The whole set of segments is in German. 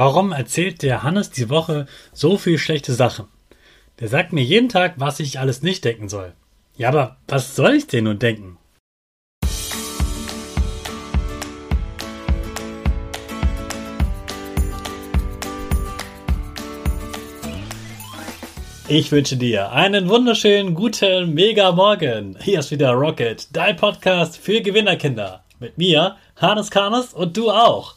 warum erzählt der Hannes die Woche so viel schlechte Sachen? Der sagt mir jeden Tag, was ich alles nicht denken soll. Ja, aber was soll ich denn nun denken? Ich wünsche dir einen wunderschönen guten Mega Morgen. Hier ist wieder Rocket, dein Podcast für Gewinnerkinder. Mit mir, Hannes Karnes und du auch.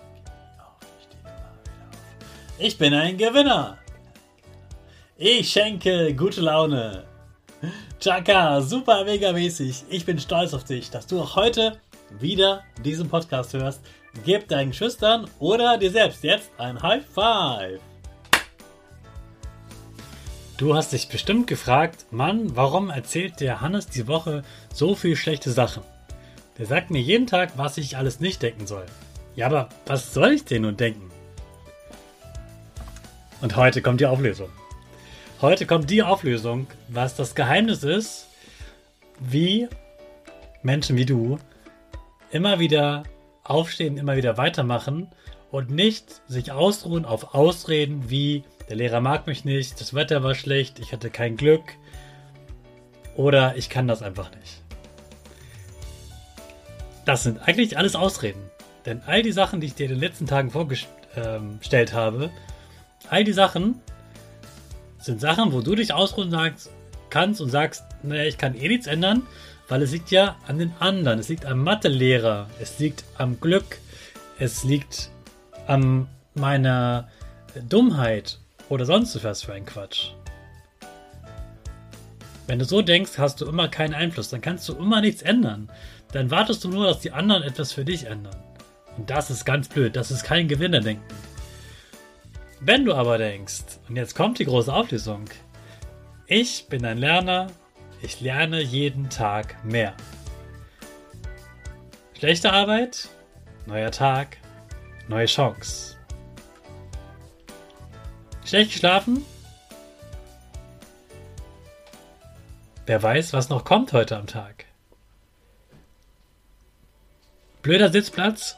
Ich bin ein Gewinner. Ich schenke gute Laune. Chaka, super mega mäßig. Ich bin stolz auf dich, dass du auch heute wieder diesen Podcast hörst. Gib deinen Schüchtern oder dir selbst jetzt ein High Five. Du hast dich bestimmt gefragt, Mann, warum erzählt der Hannes die Woche so viel schlechte Sachen? Der sagt mir jeden Tag, was ich alles nicht denken soll. Ja, aber was soll ich denn nun denken? Und heute kommt die Auflösung. Heute kommt die Auflösung, was das Geheimnis ist, wie Menschen wie du immer wieder aufstehen, immer wieder weitermachen und nicht sich ausruhen auf Ausreden wie der Lehrer mag mich nicht, das Wetter war schlecht, ich hatte kein Glück oder ich kann das einfach nicht. Das sind eigentlich alles Ausreden. Denn all die Sachen, die ich dir in den letzten Tagen vorgestellt habe, all die Sachen sind Sachen, wo du dich ausruhen sagst, kannst und sagst, naja, ich kann eh nichts ändern, weil es liegt ja an den anderen. Es liegt am Mathelehrer, es liegt am Glück, es liegt an meiner Dummheit oder sonst was für ein Quatsch. Wenn du so denkst, hast du immer keinen Einfluss, dann kannst du immer nichts ändern. Dann wartest du nur, dass die anderen etwas für dich ändern. Und das ist ganz blöd, das ist kein Gewinnerdenken. Wenn du aber denkst, und jetzt kommt die große Auflösung, ich bin ein Lerner, ich lerne jeden Tag mehr. Schlechte Arbeit, neuer Tag, neue Chance. Schlecht geschlafen? Wer weiß, was noch kommt heute am Tag. Blöder Sitzplatz?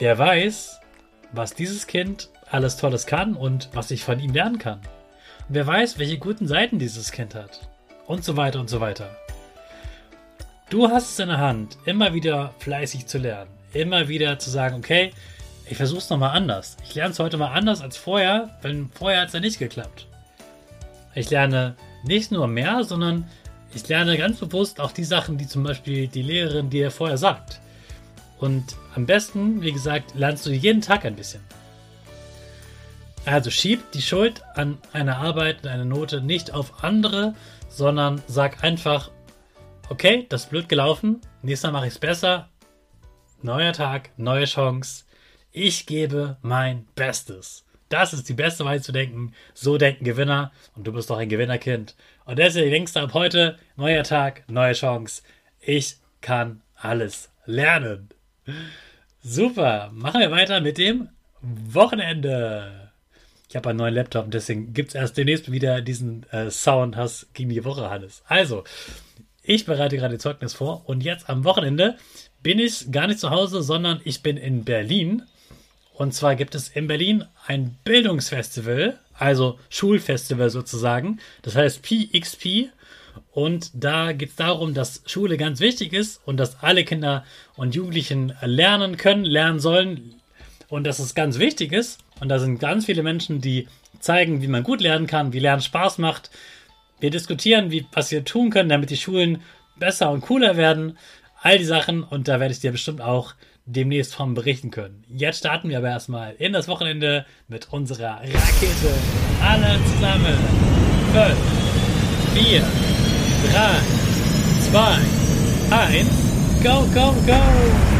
Wer weiß, was dieses Kind alles Tolles kann und was ich von ihm lernen kann. Und wer weiß, welche guten Seiten dieses Kind hat. Und so weiter und so weiter. Du hast es in der Hand, immer wieder fleißig zu lernen. Immer wieder zu sagen, okay, ich versuche es nochmal anders. Ich lerne es heute mal anders als vorher, weil vorher hat es ja nicht geklappt. Ich lerne nicht nur mehr, sondern ich lerne ganz bewusst auch die Sachen, die zum Beispiel die Lehrerin dir vorher sagt. Und am besten, wie gesagt, lernst du jeden Tag ein bisschen. Also schieb die Schuld an einer Arbeit, an einer Note nicht auf andere, sondern sag einfach, okay, das ist blöd gelaufen, nächstes Mal mache ich es besser. Neuer Tag, neue Chance. Ich gebe mein Bestes. Das ist die beste Weise zu denken. So denken Gewinner. Und du bist doch ein Gewinnerkind. Und deswegen denkst du ab heute, neuer Tag, neue Chance. Ich kann alles lernen. Super. Machen wir weiter mit dem Wochenende. Ich habe einen neuen Laptop, deswegen gibt es erst demnächst wieder diesen äh, Sound hast gegen die Woche, Hannes. Also, ich bereite gerade Zeugnis vor und jetzt am Wochenende bin ich gar nicht zu Hause, sondern ich bin in Berlin und zwar gibt es in Berlin ein Bildungsfestival, also Schulfestival sozusagen. Das heißt PXP. Und da geht es darum, dass Schule ganz wichtig ist und dass alle Kinder und Jugendlichen lernen können, lernen sollen. Und dass es ganz wichtig ist. Und da sind ganz viele Menschen, die zeigen, wie man gut lernen kann, wie Lernen Spaß macht. Wir diskutieren, wie, was wir tun können, damit die Schulen besser und cooler werden. All die Sachen. Und da werde ich dir bestimmt auch demnächst von berichten können. Jetzt starten wir aber erstmal in das Wochenende mit unserer Rakete. Alle zusammen. 5, 4, Eins, Fine. eins, go, go, go!